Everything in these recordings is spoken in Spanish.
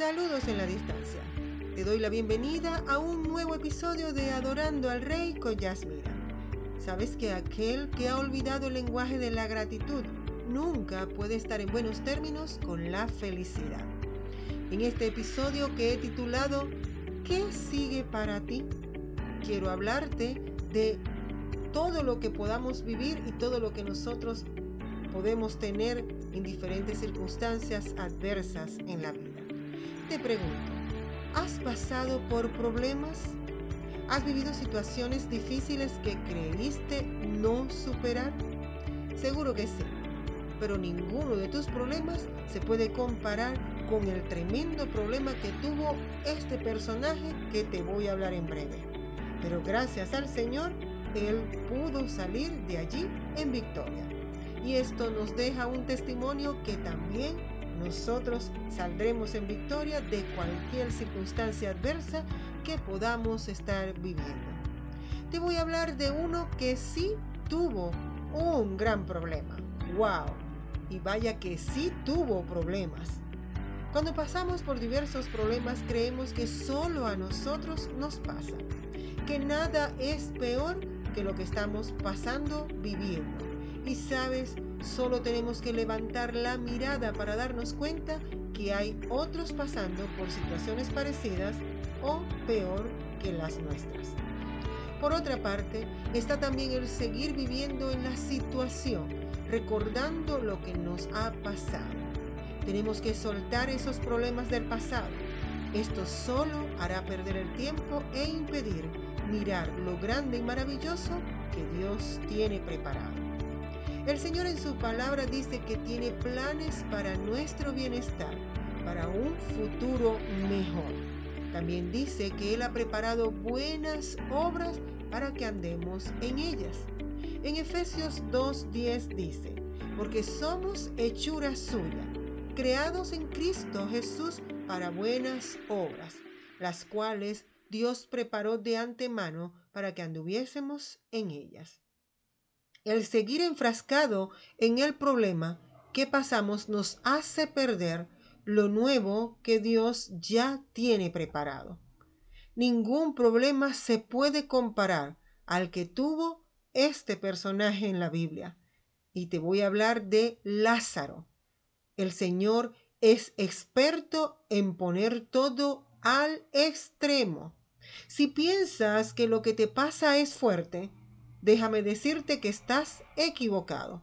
Saludos en la distancia. Te doy la bienvenida a un nuevo episodio de Adorando al Rey con Yasmira. Sabes que aquel que ha olvidado el lenguaje de la gratitud nunca puede estar en buenos términos con la felicidad. En este episodio que he titulado ¿Qué sigue para ti? Quiero hablarte de todo lo que podamos vivir y todo lo que nosotros podemos tener en diferentes circunstancias adversas en la vida. Te pregunto, ¿has pasado por problemas? ¿Has vivido situaciones difíciles que creíste no superar? Seguro que sí, pero ninguno de tus problemas se puede comparar con el tremendo problema que tuvo este personaje que te voy a hablar en breve. Pero gracias al Señor, él pudo salir de allí en victoria. Y esto nos deja un testimonio que también nosotros saldremos en victoria de cualquier circunstancia adversa que podamos estar viviendo. Te voy a hablar de uno que sí tuvo un gran problema. ¡Wow! Y vaya que sí tuvo problemas. Cuando pasamos por diversos problemas creemos que solo a nosotros nos pasa, que nada es peor que lo que estamos pasando, viviendo. Y sabes, Solo tenemos que levantar la mirada para darnos cuenta que hay otros pasando por situaciones parecidas o peor que las nuestras. Por otra parte, está también el seguir viviendo en la situación, recordando lo que nos ha pasado. Tenemos que soltar esos problemas del pasado. Esto solo hará perder el tiempo e impedir mirar lo grande y maravilloso que Dios tiene preparado. El Señor en su palabra dice que tiene planes para nuestro bienestar, para un futuro mejor. También dice que Él ha preparado buenas obras para que andemos en ellas. En Efesios 2.10 dice, porque somos hechura suya, creados en Cristo Jesús para buenas obras, las cuales Dios preparó de antemano para que anduviésemos en ellas. El seguir enfrascado en el problema que pasamos nos hace perder lo nuevo que Dios ya tiene preparado. Ningún problema se puede comparar al que tuvo este personaje en la Biblia. Y te voy a hablar de Lázaro. El Señor es experto en poner todo al extremo. Si piensas que lo que te pasa es fuerte, déjame decirte que estás equivocado.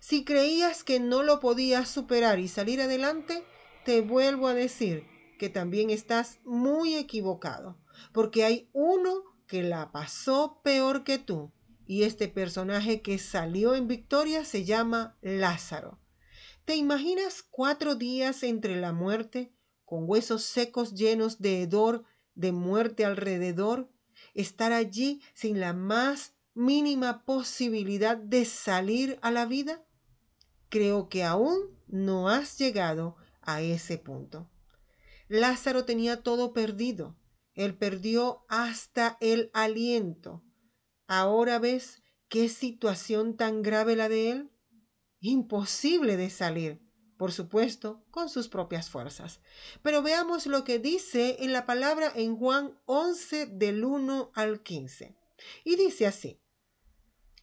Si creías que no lo podías superar y salir adelante, te vuelvo a decir que también estás muy equivocado, porque hay uno que la pasó peor que tú, y este personaje que salió en victoria se llama Lázaro. ¿Te imaginas cuatro días entre la muerte, con huesos secos llenos de hedor, de muerte alrededor, estar allí sin la más mínima posibilidad de salir a la vida? Creo que aún no has llegado a ese punto. Lázaro tenía todo perdido. Él perdió hasta el aliento. Ahora ves qué situación tan grave la de él. Imposible de salir, por supuesto, con sus propias fuerzas. Pero veamos lo que dice en la palabra en Juan 11 del 1 al 15. Y dice así,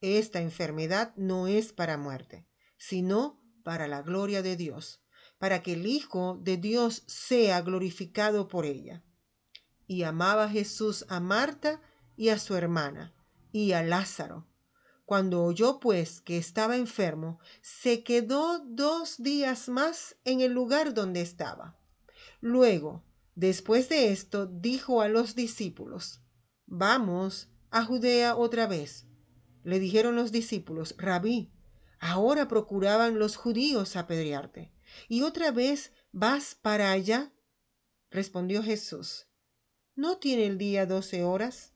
esta enfermedad no es para muerte, sino para la gloria de Dios, para que el Hijo de Dios sea glorificado por ella. Y amaba Jesús a Marta y a su hermana y a Lázaro. Cuando oyó pues que estaba enfermo, se quedó dos días más en el lugar donde estaba. Luego, después de esto, dijo a los discípulos, Vamos a Judea otra vez le dijeron los discípulos, Rabí, ahora procuraban los judíos apedrearte, y otra vez vas para allá. Respondió Jesús, ¿no tiene el día doce horas?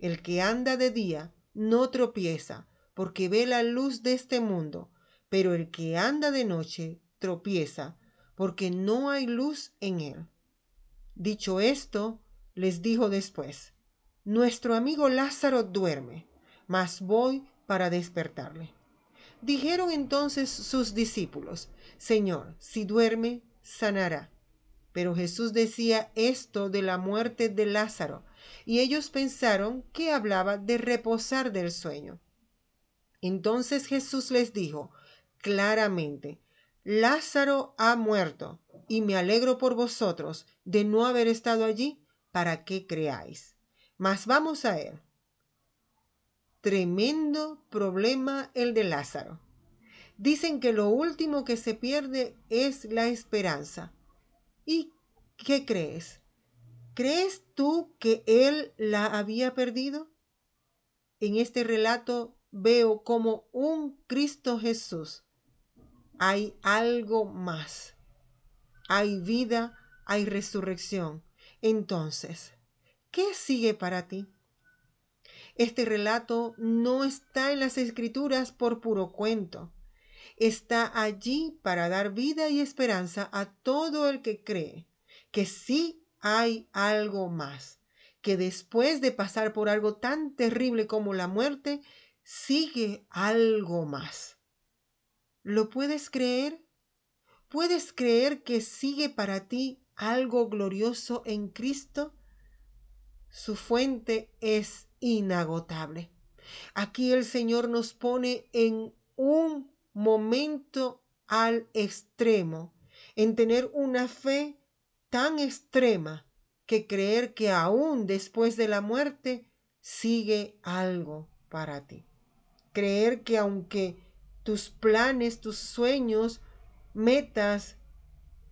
El que anda de día no tropieza, porque ve la luz de este mundo, pero el que anda de noche tropieza, porque no hay luz en él. Dicho esto, les dijo después, Nuestro amigo Lázaro duerme, mas voy para despertarle. Dijeron entonces sus discípulos, Señor, si duerme, sanará. Pero Jesús decía esto de la muerte de Lázaro, y ellos pensaron que hablaba de reposar del sueño. Entonces Jesús les dijo claramente, Lázaro ha muerto, y me alegro por vosotros de no haber estado allí para que creáis. Mas vamos a él. Tremendo problema el de Lázaro. Dicen que lo último que se pierde es la esperanza. ¿Y qué crees? ¿Crees tú que él la había perdido? En este relato veo como un Cristo Jesús. Hay algo más. Hay vida, hay resurrección. Entonces, ¿qué sigue para ti? Este relato no está en las escrituras por puro cuento está allí para dar vida y esperanza a todo el que cree que sí hay algo más, que después de pasar por algo tan terrible como la muerte, sigue algo más. ¿Lo puedes creer? ¿Puedes creer que sigue para ti algo glorioso en Cristo? Su fuente es inagotable. Aquí el Señor nos pone en un momento al extremo, en tener una fe tan extrema que creer que aún después de la muerte sigue algo para ti. Creer que aunque tus planes, tus sueños, metas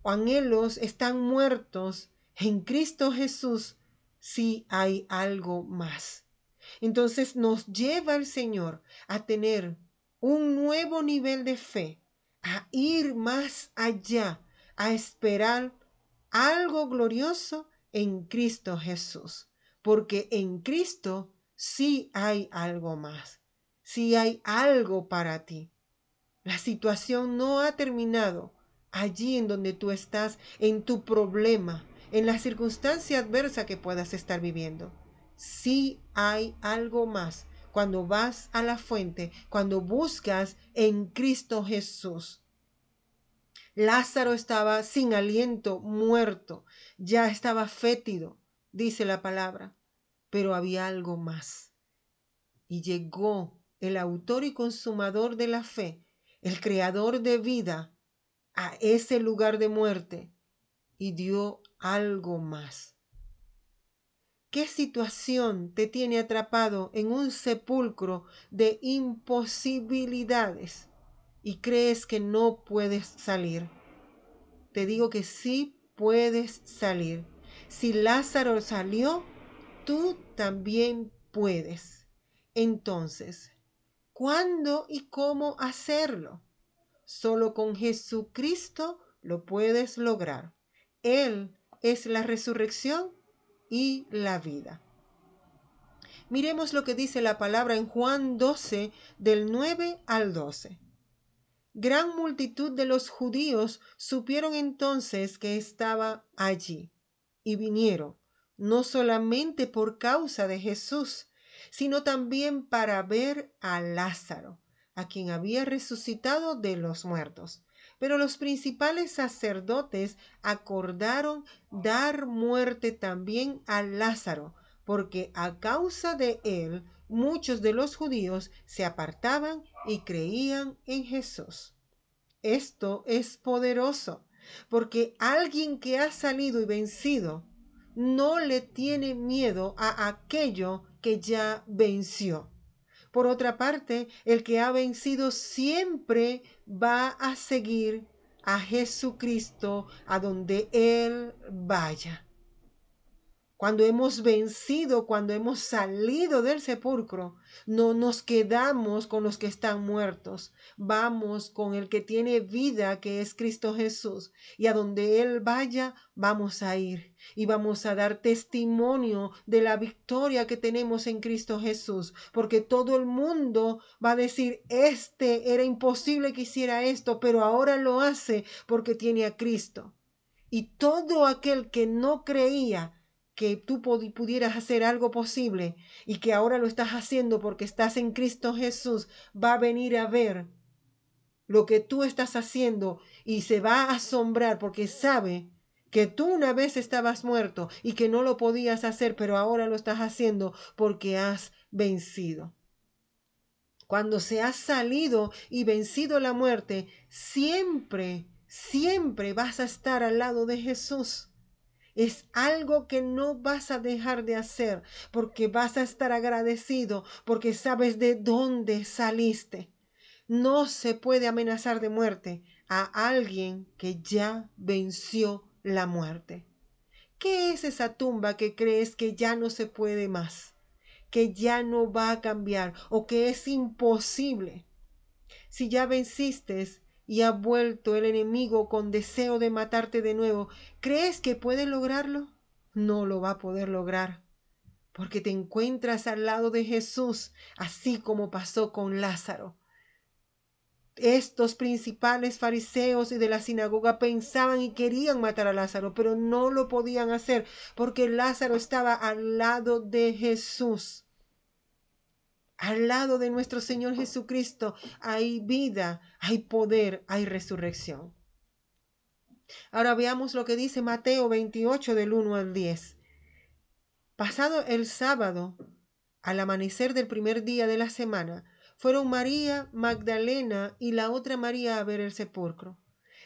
o anhelos están muertos, en Cristo Jesús sí hay algo más. Entonces nos lleva el Señor a tener un nuevo nivel de fe, a ir más allá, a esperar algo glorioso en Cristo Jesús, porque en Cristo sí hay algo más, sí hay algo para ti. La situación no ha terminado allí en donde tú estás, en tu problema, en la circunstancia adversa que puedas estar viviendo. Sí hay algo más cuando vas a la fuente, cuando buscas en Cristo Jesús. Lázaro estaba sin aliento, muerto, ya estaba fétido, dice la palabra, pero había algo más. Y llegó el autor y consumador de la fe, el creador de vida, a ese lugar de muerte y dio algo más. ¿Qué situación te tiene atrapado en un sepulcro de imposibilidades y crees que no puedes salir? Te digo que sí puedes salir. Si Lázaro salió, tú también puedes. Entonces, ¿cuándo y cómo hacerlo? Solo con Jesucristo lo puedes lograr. Él es la resurrección y la vida. Miremos lo que dice la palabra en Juan 12, del 9 al 12. Gran multitud de los judíos supieron entonces que estaba allí y vinieron, no solamente por causa de Jesús, sino también para ver a Lázaro, a quien había resucitado de los muertos. Pero los principales sacerdotes acordaron dar muerte también a Lázaro, porque a causa de él muchos de los judíos se apartaban y creían en Jesús. Esto es poderoso, porque alguien que ha salido y vencido no le tiene miedo a aquello que ya venció. Por otra parte, el que ha vencido siempre va a seguir a Jesucristo a donde Él vaya. Cuando hemos vencido, cuando hemos salido del sepulcro, no nos quedamos con los que están muertos, vamos con el que tiene vida, que es Cristo Jesús, y a donde Él vaya, vamos a ir. Y vamos a dar testimonio de la victoria que tenemos en Cristo Jesús, porque todo el mundo va a decir, este era imposible que hiciera esto, pero ahora lo hace porque tiene a Cristo. Y todo aquel que no creía, que tú pudieras hacer algo posible y que ahora lo estás haciendo porque estás en Cristo Jesús, va a venir a ver lo que tú estás haciendo y se va a asombrar porque sabe que tú una vez estabas muerto y que no lo podías hacer, pero ahora lo estás haciendo porque has vencido. Cuando se ha salido y vencido la muerte, siempre, siempre vas a estar al lado de Jesús. Es algo que no vas a dejar de hacer porque vas a estar agradecido porque sabes de dónde saliste. No se puede amenazar de muerte a alguien que ya venció la muerte. ¿Qué es esa tumba que crees que ya no se puede más? que ya no va a cambiar o que es imposible. Si ya venciste y ha vuelto el enemigo con deseo de matarte de nuevo, ¿crees que puede lograrlo? No lo va a poder lograr, porque te encuentras al lado de Jesús, así como pasó con Lázaro. Estos principales fariseos y de la sinagoga pensaban y querían matar a Lázaro, pero no lo podían hacer porque Lázaro estaba al lado de Jesús. Al lado de nuestro Señor Jesucristo hay vida, hay poder, hay resurrección. Ahora veamos lo que dice Mateo 28 del 1 al 10. Pasado el sábado, al amanecer del primer día de la semana, fueron María Magdalena y la otra María a ver el sepulcro.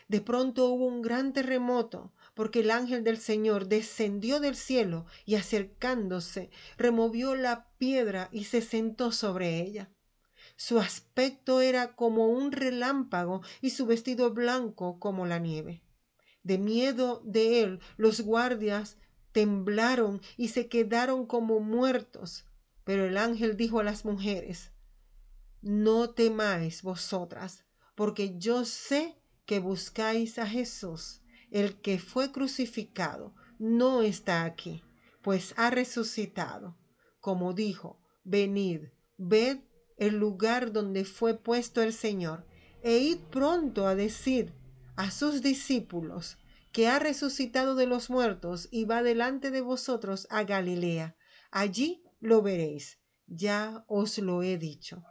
De pronto hubo un gran terremoto, porque el ángel del Señor descendió del cielo y acercándose removió la piedra y se sentó sobre ella. Su aspecto era como un relámpago y su vestido blanco como la nieve. De miedo de él, los guardias temblaron y se quedaron como muertos. Pero el ángel dijo a las mujeres, No temáis vosotras, porque yo sé que buscáis a Jesús el que fue crucificado no está aquí, pues ha resucitado. Como dijo, venid, ved el lugar donde fue puesto el Señor, e id pronto a decir a sus discípulos que ha resucitado de los muertos y va delante de vosotros a Galilea. Allí lo veréis. Ya os lo he dicho.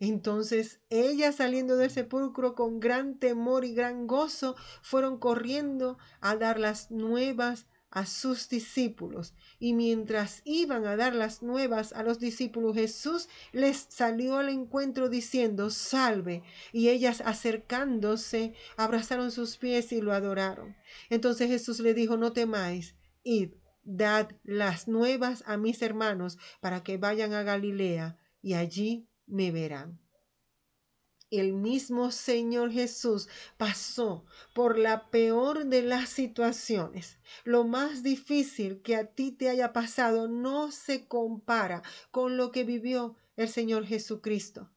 Entonces ellas saliendo del sepulcro con gran temor y gran gozo fueron corriendo a dar las nuevas a sus discípulos. Y mientras iban a dar las nuevas a los discípulos, Jesús les salió al encuentro diciendo, salve. Y ellas acercándose, abrazaron sus pies y lo adoraron. Entonces Jesús le dijo, no temáis, id, dad las nuevas a mis hermanos para que vayan a Galilea y allí me verán. El mismo Señor Jesús pasó por la peor de las situaciones. Lo más difícil que a ti te haya pasado no se compara con lo que vivió el Señor Jesucristo.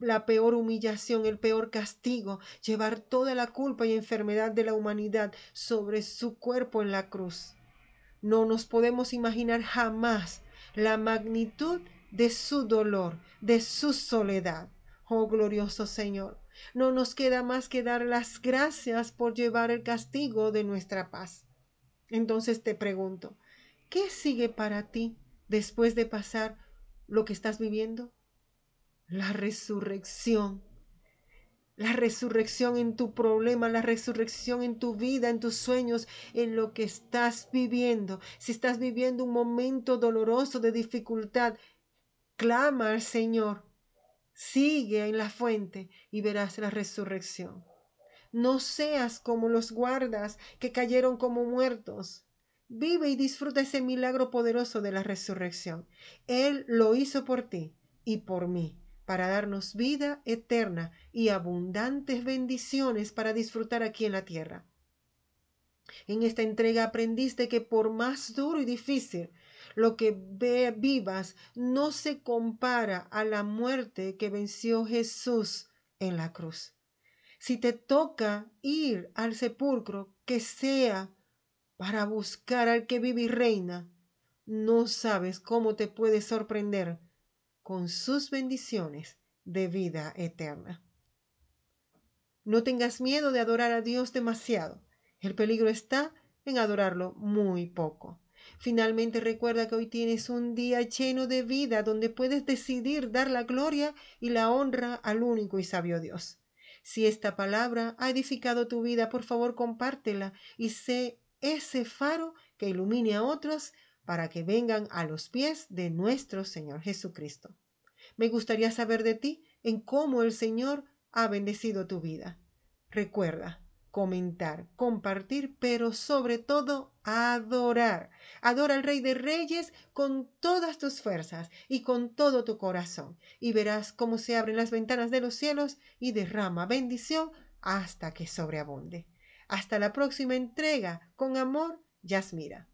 la peor humillación, el peor castigo, llevar toda la culpa y enfermedad de la humanidad sobre su cuerpo en la cruz. No nos podemos imaginar jamás la magnitud de su dolor, de su soledad. Oh glorioso Señor, no nos queda más que dar las gracias por llevar el castigo de nuestra paz. Entonces te pregunto, ¿qué sigue para ti después de pasar lo que estás viviendo? La resurrección. La resurrección en tu problema, la resurrección en tu vida, en tus sueños, en lo que estás viviendo. Si estás viviendo un momento doloroso de dificultad, Clama al Señor, sigue en la fuente y verás la resurrección. No seas como los guardas que cayeron como muertos. Vive y disfruta ese milagro poderoso de la resurrección. Él lo hizo por ti y por mí, para darnos vida eterna y abundantes bendiciones para disfrutar aquí en la tierra. En esta entrega aprendiste que por más duro y difícil lo que vivas no se compara a la muerte que venció Jesús en la cruz. Si te toca ir al sepulcro, que sea para buscar al que vive y reina, no sabes cómo te puede sorprender con sus bendiciones de vida eterna. No tengas miedo de adorar a Dios demasiado. El peligro está en adorarlo muy poco. Finalmente recuerda que hoy tienes un día lleno de vida donde puedes decidir dar la gloria y la honra al único y sabio Dios. Si esta palabra ha edificado tu vida, por favor compártela y sé ese faro que ilumine a otros para que vengan a los pies de nuestro Señor Jesucristo. Me gustaría saber de ti en cómo el Señor ha bendecido tu vida. Recuerda, comentar, compartir, pero sobre todo adorar. Adora al Rey de Reyes con todas tus fuerzas y con todo tu corazón, y verás cómo se abren las ventanas de los cielos y derrama bendición hasta que sobreabunde. Hasta la próxima entrega. Con amor, Yasmira.